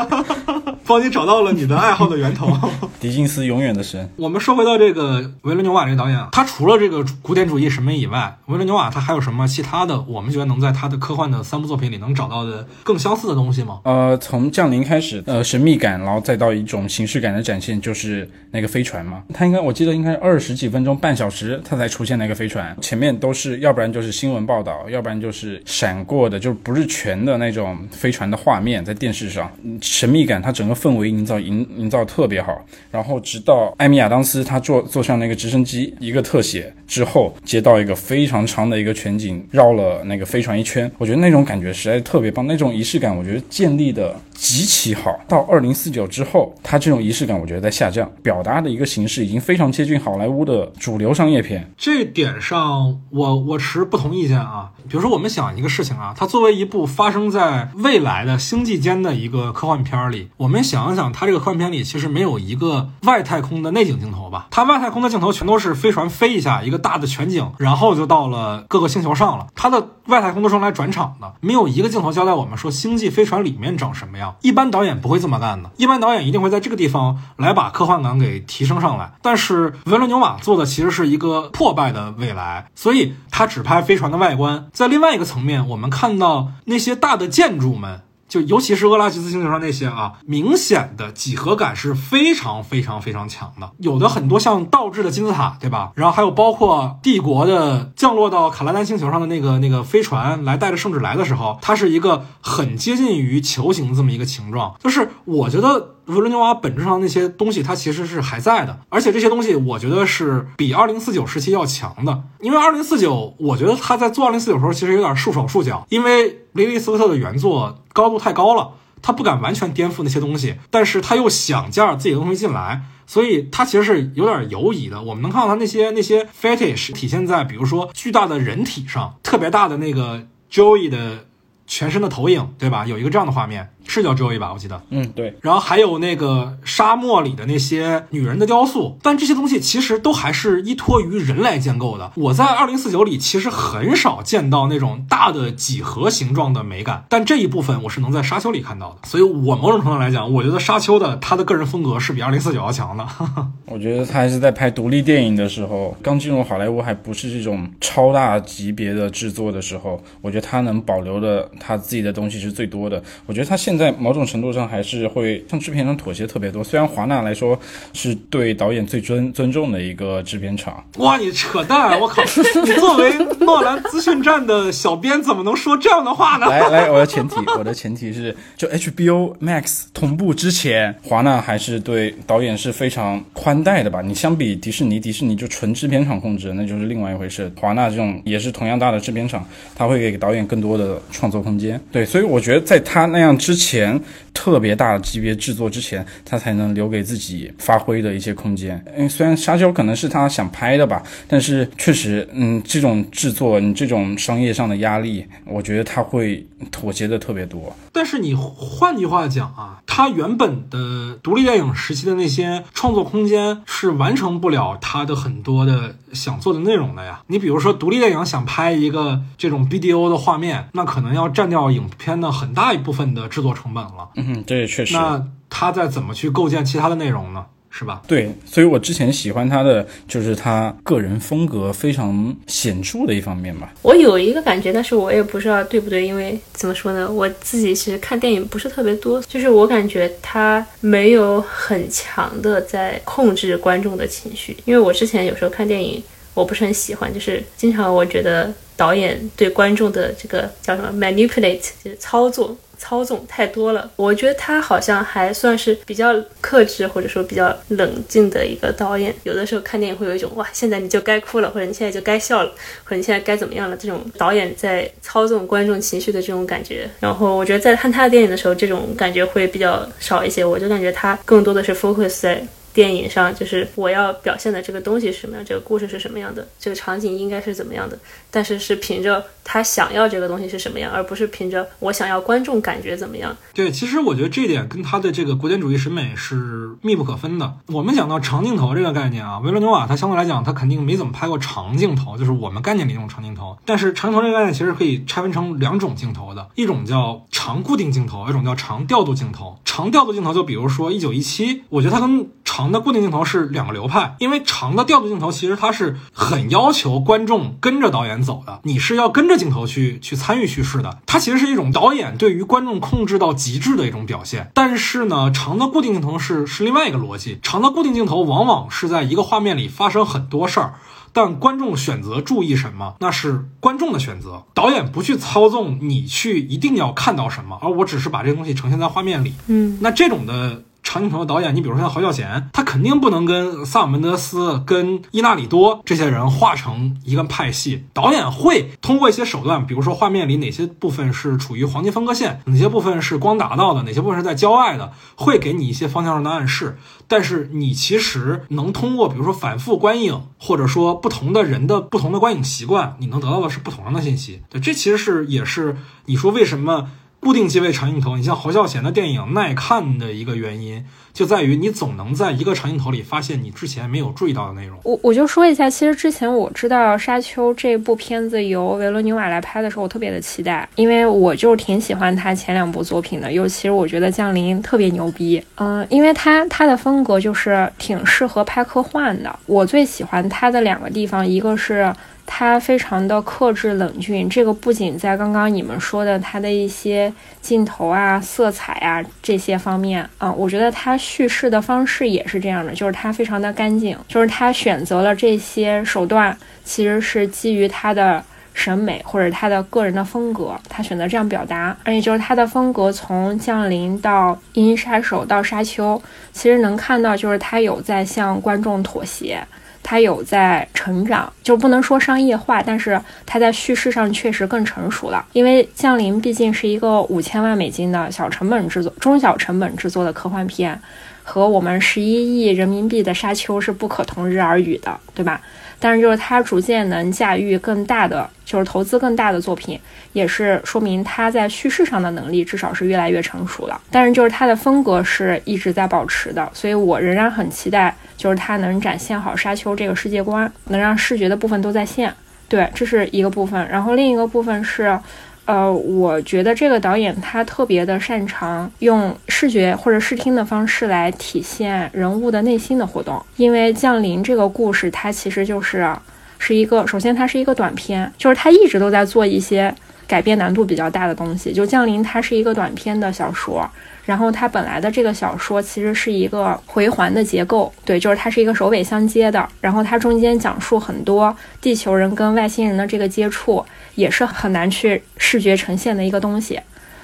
S2: 帮你找到了你的爱好的源头。[LAUGHS]
S4: 狄金斯永远的神。
S2: 我们说回到这个维伦纽瓦这个导演，他除了这个古典主义审美以外，维伦纽瓦他还有什么其他的？我们觉得能在他的科幻的三部作品里能找到的更相似的东西吗？
S4: 呃，从降临开始，呃，神秘感，然后再到一种形式感的展现，就。是那个飞船嘛？他应该我记得应该二十几分钟、半小时，他才出现那个飞船。前面都是要不然就是新闻报道，要不然就是闪过的，就是不是全的那种飞船的画面在电视上。神秘感，它整个氛围营造营营造特别好。然后直到艾米亚当斯他坐坐上那个直升机，一个特写之后，接到一个非常长的一个全景，绕了那个飞船一圈。我觉得那种感觉实在特别棒，那种仪式感，我觉得建立的极其好。到二零四九之后，他这种仪式感，我觉得在。下降表达的一个形式已经非常接近好莱坞的主流商业片，
S2: 这点上我我持不同意见啊。比如说，我们想一个事情啊，它作为一部发生在未来的星际间的一个科幻片里，我们想一想，它这个科幻片里其实没有一个外太空的内景镜头吧？它外太空的镜头全都是飞船飞一下，一个大的全景，然后就到了各个星球上了。它的外太空都是用来转场的，没有一个镜头交代我们说星际飞船里面长什么样。一般导演不会这么干的，一般导演一定会在这个地方来把科幻感给提升上来。但是维伦纽瓦做的其实是一个破败的未来，所以他只拍飞船的外观。在另外一个层面，我们看到那些大的建筑们。就尤其是厄拉吉斯星球上那些啊，明显的几何感是非常非常非常强的。有的很多像倒置的金字塔，对吧？然后还有包括帝国的降落到卡拉丹星球上的那个那个飞船来带着圣旨来的时候，它是一个很接近于球形这么一个形状。就是我觉得维伦纽瓦本质上那些东西它其实是还在的，而且这些东西我觉得是比二零四九时期要强的。因为二零四九，我觉得他在做二零四九时候其实有点束手束脚，因为雷利斯科特的原作。高度太高了，他不敢完全颠覆那些东西，但是他又想加自己的东西进来，所以他其实是有点犹疑的。我们能看到他那些那些 fetish 体现在，比如说巨大的人体上，特别大的那个 Joey 的全身的投影，对吧？有一个这样的画面。是叫 Joey 吧，我记得。
S4: 嗯，对。
S2: 然后还有那个沙漠里的那些女人的雕塑，但这些东西其实都还是依托于人来建构的。我在二零四九里其实很少见到那种大的几何形状的美感，但这一部分我是能在沙丘里看到的。所以，我某种程度来讲，我觉得沙丘的他的个人风格是比二零四九要强的。[LAUGHS]
S4: 我觉得他还是在拍独立电影的时候，刚进入好莱坞还不是这种超大级别的制作的时候，我觉得他能保留的他自己的东西是最多的。我觉得他现在某种程度上还是会向制片人妥协特别多。虽然华纳来说是对导演最尊尊重的一个制片厂。
S2: 哇，你扯淡！我靠，[LAUGHS] 你作为诺兰资讯站的小编，怎么能说这样的话呢？
S4: 来 [LAUGHS] 来，我的前提，我的前提是，就 HBO Max 同步之前，华纳还是对导演是非常宽待的吧？你相比迪士尼，迪士尼就纯制片厂控制，那就是另外一回事。华纳这种也是同样大的制片厂，他会给导演更多的创作空间。对，所以我觉得在他那样之前。钱特别大的级别制作之前，他才能留给自己发挥的一些空间。嗯，虽然沙丘可能是他想拍的吧，但是确实，嗯，这种制作，你这种商业上的压力，我觉得他会妥协的特别多。
S2: 但是你换句话讲啊，他原本的独立电影时期的那些创作空间是完成不了他的很多的想做的内容的呀。你比如说，独立电影想拍一个这种 BDO 的画面，那可能要占掉影片的很大一部分的制作成本了。
S4: 嗯，这也确实。
S2: 那他再怎么去构建其他的内容呢？是吧？
S4: 对，所以我之前喜欢他的就是他个人风格非常显著的一方面吧。
S1: 我有一个感觉，但是我也不知道对不对，因为怎么说呢，我自己其实看电影不是特别多，就是我感觉他没有很强的在控制观众的情绪。因为我之前有时候看电影，我不是很喜欢，就是经常我觉得导演对观众的这个叫什么 manipulate，就是操作。操纵太多了，我觉得他好像还算是比较克制或者说比较冷静的一个导演。有的时候看电影会有一种哇，现在你就该哭了，或者你现在就该笑了，或者你现在该怎么样了，这种导演在操纵观众情绪的这种感觉。然后我觉得在看他的电影的时候，这种感觉会比较少一些。我就感觉他更多的是 focus 在。电影上就是我要表现的这个东西是什么样，这个故事是什么样的，这个场景应该是怎么样的，但是是凭着他想要这个东西是什么样，而不是凭着我想要观众感觉怎么样。
S2: 对，其实我觉得这点跟他的这个古典主义审美是密不可分的。我们讲到长镜头这个概念啊，维伦纽瓦他相对来讲他肯定没怎么拍过长镜头，就是我们概念里那种长镜头。但是长镜头这个概念其实可以拆分成两种镜头的，一种叫长固定镜头，一种叫长调度镜头。长调度镜头就比如说一九一七，我觉得它跟长长的固定镜头是两个流派，因为长的调度镜头其实它是很要求观众跟着导演走的，你是要跟着镜头去去参与叙事的。它其实是一种导演对于观众控制到极致的一种表现。但是呢，长的固定镜头是是另外一个逻辑，长的固定镜头往往是在一个画面里发生很多事儿，但观众选择注意什么，那是观众的选择，导演不去操纵你去一定要看到什么，而我只是把这个东西呈现在画面里。
S1: 嗯，
S2: 那这种的。长镜头的导演，你比如说像侯孝贤，他肯定不能跟萨姆门德斯、跟伊纳里多这些人画成一个派系。导演会通过一些手段，比如说画面里哪些部分是处于黄金分割线，哪些部分是光达到的，哪些部分是在郊外的，会给你一些方向上的暗示。但是你其实能通过，比如说反复观影，或者说不同的人的不同的观影习惯，你能得到的是不同的信息。对，这其实是也是你说为什么。固定机位长镜头，你像侯孝贤的电影耐看的一个原因。就在于你总能在一个长镜头里发现你之前没有注意到的内容。
S3: 我我就说一下，其实之前我知道《沙丘》这部片子由维罗纽瓦来拍的时候，我特别的期待，因为我就挺喜欢他前两部作品的，尤其是我觉得《降临》特别牛逼。嗯，因为他他的风格就是挺适合拍科幻的。我最喜欢他的两个地方，一个是。他非常的克制冷峻，这个不仅在刚刚你们说的他的一些镜头啊、色彩啊这些方面啊，我觉得他叙事的方式也是这样的，就是他非常的干净，就是他选择了这些手段，其实是基于他的审美或者他的个人的风格，他选择这样表达，而且就是他的风格从降临到银翼杀手到沙丘，其实能看到就是他有在向观众妥协。它有在成长，就不能说商业化，但是它在叙事上确实更成熟了。因为《降临》毕竟是一个五千万美金的小成本制作、中小成本制作的科幻片，和我们十一亿人民币的《沙丘》是不可同日而语的，对吧？但是就是它逐渐能驾驭更大的，就是投资更大的作品，也是说明它在叙事上的能力至少是越来越成熟了。但是就是它的风格是一直在保持的，所以我仍然很期待。就是它能展现好沙丘这个世界观，能让视觉的部分都在线，对，这是一个部分。然后另一个部分是，呃，我觉得这个导演他特别的擅长用视觉或者视听的方式来体现人物的内心的活动。因为《降临》这个故事，它其实就是是一个，首先它是一个短片，就是他一直都在做一些改变难度比较大的东西。就《降临》，它是一个短篇的小说。然后它本来的这个小说其实是一个回环的结构，对，就是它是一个首尾相接的。然后它中间讲述很多地球人跟外星人的这个接触，也是很难去视觉呈现的一个东西。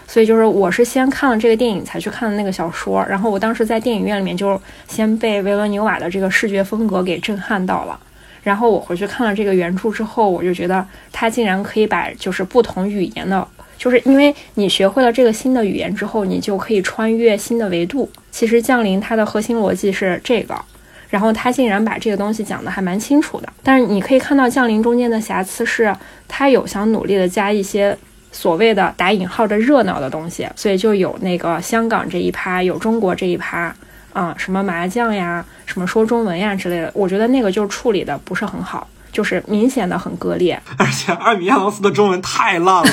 S3: 所以就是我是先看了这个电影才去看的那个小说。然后我当时在电影院里面就先被维伦纽瓦的这个视觉风格给震撼到了。然后我回去看了这个原著之后，我就觉得他竟然可以把就是不同语言的。就是因为你学会了这个新的语言之后，你就可以穿越新的维度。其实降临它的核心逻辑是这个，然后他竟然把这个东西讲得还蛮清楚的。但是你可以看到降临中间的瑕疵是，他有想努力的加一些所谓的打引号的热闹的东西，所以就有那个香港这一趴，有中国这一趴，啊，什么麻将呀，什么说中文呀之类的。我觉得那个就处理的不是很好。就是明显的很割裂，[LAUGHS]
S2: 而且二米亚当斯的中文太烂了，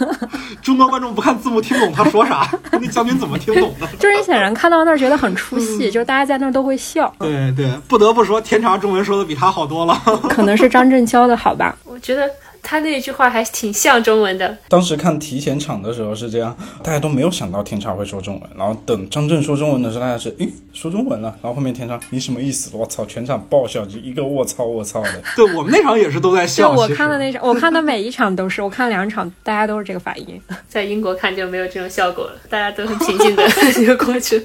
S2: [LAUGHS] 中国观众不看字幕听不懂他说啥，那将军怎么听懂的？[LAUGHS]
S3: 就是你显然看到那儿觉得很出戏，就是大家在那儿都会笑。
S2: 对对，不得不说天长中文说的比他好多了，
S3: 可能是张震教的好吧？
S1: 我觉得。他那句话还挺像中文的。
S4: 当时看提前场的时候是这样，大家都没有想到天差会说中文。然后等张震说中文的时候，大家是诶说中文了。然后后面天差你什么意思？我操！全场爆笑，就一个我操我操的。
S2: 对我们那场也是都在笑。
S3: 就我看的那场，我看的每一场都是，我看两场大家都是这个反应。
S1: 在英国看就没有这种效果了，大家都很平静的 [LAUGHS] 就过去。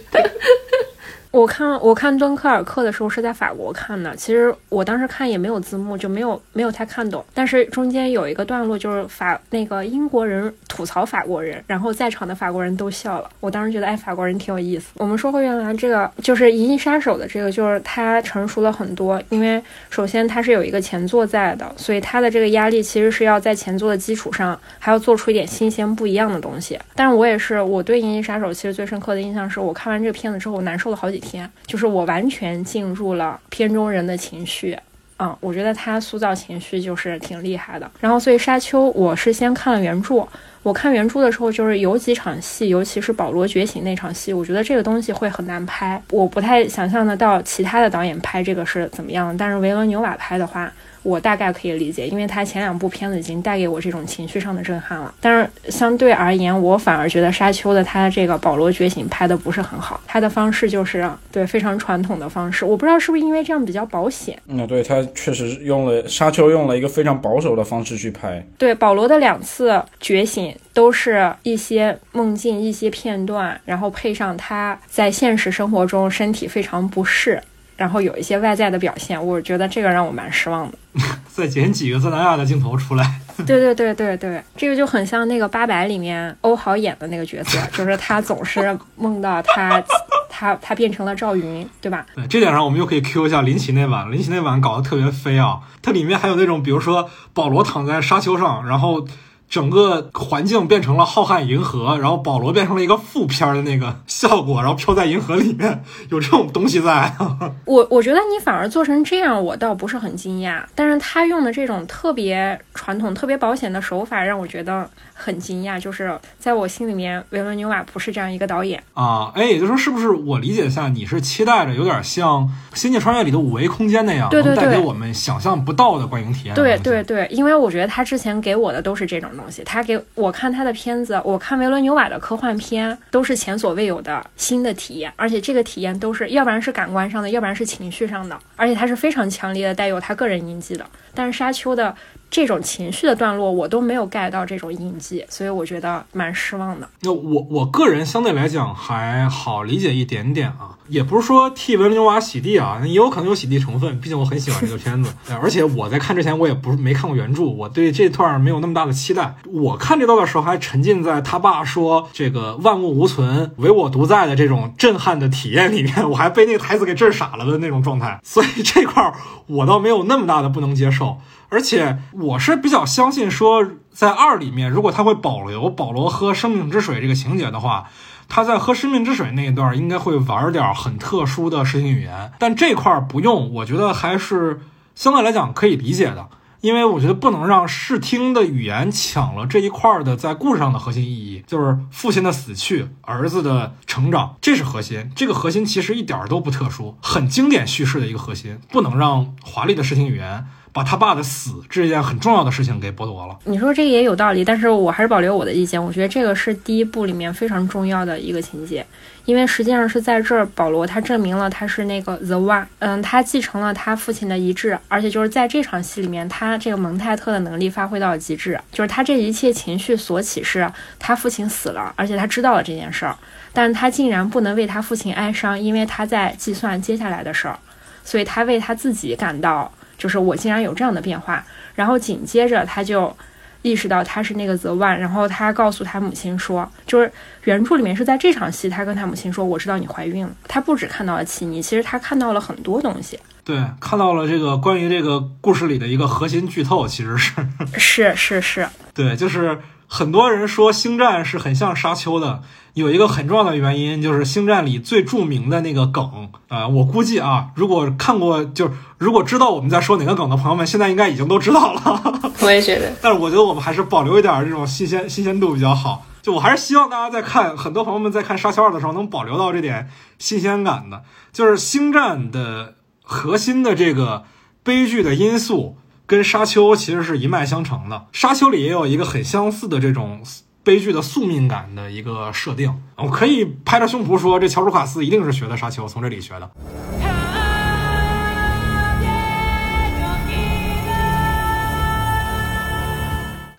S3: 我看我看敦刻尔克的时候是在法国看的，其实我当时看也没有字幕，就没有没有太看懂。但是中间有一个段落就是法那个英国人吐槽法国人，然后在场的法国人都笑了。我当时觉得哎，法国人挺有意思。我们说回原来这个就是《银翼杀手》的这个，就是它成熟了很多，因为首先它是有一个前作在的，所以它的这个压力其实是要在前作的基础上还要做出一点新鲜不一样的东西。但是我也是我对《银翼杀手》其实最深刻的印象是我看完这个片子之后我难受了好几。天，就是我完全进入了片中人的情绪，嗯，我觉得他塑造情绪就是挺厉害的。然后，所以沙丘我是先看了原著，我看原著的时候就是有几场戏，尤其是保罗觉醒那场戏，我觉得这个东西会很难拍，我不太想象得到其他的导演拍这个是怎么样。但是维伦纽瓦拍的话。我大概可以理解，因为他前两部片子已经带给我这种情绪上的震撼了。但是相对而言，我反而觉得《沙丘》的他的这个保罗觉醒拍的不是很好，他的方式就是对非常传统的方式。我不知道是不是因为这样比较保险。
S4: 嗯，对他确实用了《沙丘》用了一个非常保守的方式去拍。
S3: 对保罗的两次觉醒都是一些梦境、一些片段，然后配上他在现实生活中身体非常不适。然后有一些外在的表现，我觉得这个让我蛮失望的。[LAUGHS]
S2: 再剪几个自南亚的镜头出来。[LAUGHS] [LAUGHS]
S3: 对对对对对，这个就很像那个《八佰》里面欧豪演的那个角色，就是他总是梦到他他他变成了赵云，对吧？
S2: 对，这点上我们又可以 Q 一下林奇那版，林奇那版搞得特别飞啊！它里面还有那种，比如说保罗躺在沙丘上，然后。整个环境变成了浩瀚银河，然后保罗变成了一个负片的那个效果，然后飘在银河里面，[LAUGHS] 有这种东西在。[LAUGHS]
S3: 我我觉得你反而做成这样，我倒不是很惊讶，但是他用的这种特别传统、特别保险的手法，让我觉得。很惊讶，就是在我心里面，维伦纽瓦不是这样一个导演
S2: 啊。哎，也就是说，是不是我理解下，你是期待着有点像《星际穿越》里的五维空间那样，
S3: 能
S2: 带给我们想象不到的观影体验？
S3: 对对对，因为我觉得他之前给我的都是这种东西。他给我看他的片子，我看维伦纽瓦的科幻片都是前所未有的新的体验，而且这个体验都是要不然是感官上的，要不然是情绪上的，而且他是非常强烈的带有他个人印记的。但是沙丘的。这种情绪的段落，我都没有 get 到这种印记，所以我觉得蛮失望的。
S2: 那我我个人相对来讲还好理解一点点啊，也不是说替维伦纽瓦洗地啊，也有可能有洗地成分，毕竟我很喜欢这个片子。[LAUGHS] 而且我在看之前，我也不是没看过原著，我对这段没有那么大的期待。我看这段的时候，还沉浸在他爸说这个万物无存，唯我独在的这种震撼的体验里面，我还被那个台词给震傻了的那种状态。所以这块我倒没有那么大的不能接受。而且我是比较相信说，在二里面，如果他会保留保罗喝生命之水这个情节的话，他在喝生命之水那一段应该会玩点很特殊的视听语言。但这块不用，我觉得还是相对来讲可以理解的，因为我觉得不能让视听的语言抢了这一块的在故事上的核心意义，就是父亲的死去，儿子的成长，这是核心。这个核心其实一点都不特殊，很经典叙事的一个核心，不能让华丽的视听语言。把他爸的死这件很重要的事情给剥夺了。
S3: 你说这个也有道理，但是我还是保留我的意见。我觉得这个是第一部里面非常重要的一个情节，因为实际上是在这儿，保罗他证明了他是那个 the one，嗯，他继承了他父亲的遗志，而且就是在这场戏里面，他这个蒙泰特的能力发挥到了极致，就是他这一切情绪所起是他父亲死了，而且他知道了这件事儿，但是他竟然不能为他父亲哀伤，因为他在计算接下来的事儿，所以他为他自己感到。就是我竟然有这样的变化，然后紧接着他就意识到他是那个泽万，然后他告诉他母亲说，就是原著里面是在这场戏，他跟他母亲说，我知道你怀孕了。他不止看到了奇尼，其实他看到了很多东西。
S2: 对，看到了这个关于这个故事里的一个核心剧透，其实是
S3: 是是是，
S2: 对，就是很多人说星战是很像沙丘的。有一个很重要的原因，就是《星战》里最著名的那个梗啊，我估计啊，如果看过，就如果知道我们在说哪个梗的朋友们，现在应该已经都知道了。[LAUGHS]
S1: 我也觉得，
S2: 但是我觉得我们还是保留一点这种新鲜新鲜度比较好。就我还是希望大家在看，很多朋友们在看《沙丘二》的时候，能保留到这点新鲜感的。就是《星战》的核心的这个悲剧的因素，跟《沙丘》其实是一脉相承的。《沙丘》里也有一个很相似的这种。悲剧的宿命感的一个设定，我可以拍着胸脯说，这乔·卢卡斯一定是学的《沙丘》，从这里学的。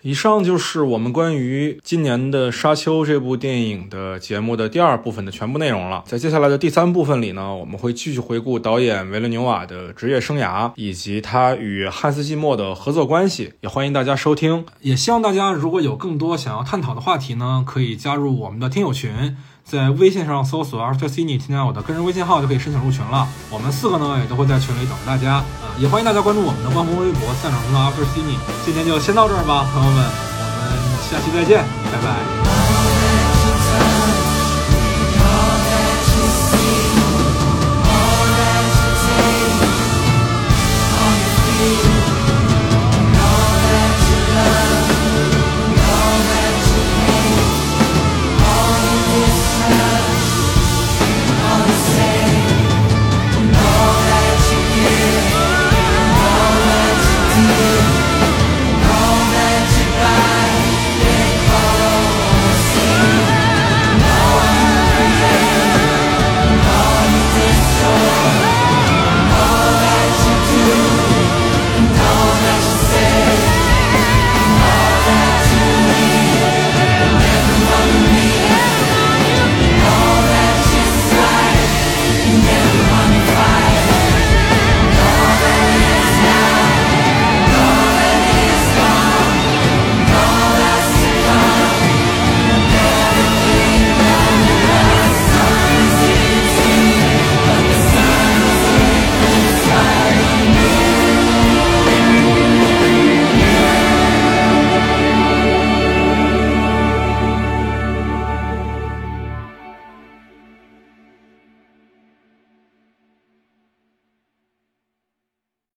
S2: 以上就是我们关于今年的《沙丘》这部电影的节目的第二部分的全部内容了。在接下来的第三部分里呢，我们会继续回顾导演维伦纽瓦的职业生涯，以及他与汉斯季默的合作关系。也欢迎大家收听，也希望大家如果有更多想要探讨的话题呢，可以加入我们的听友群。在微信上搜索 After Cini，添加我的个人微信号就可以申请入群了。我们四个呢也都会在群里等着大家。呃，也欢迎大家关注我们的官方微博“赛场中的 After Cini”。今天就先到这儿吧，朋友们，我们下期再见，拜拜。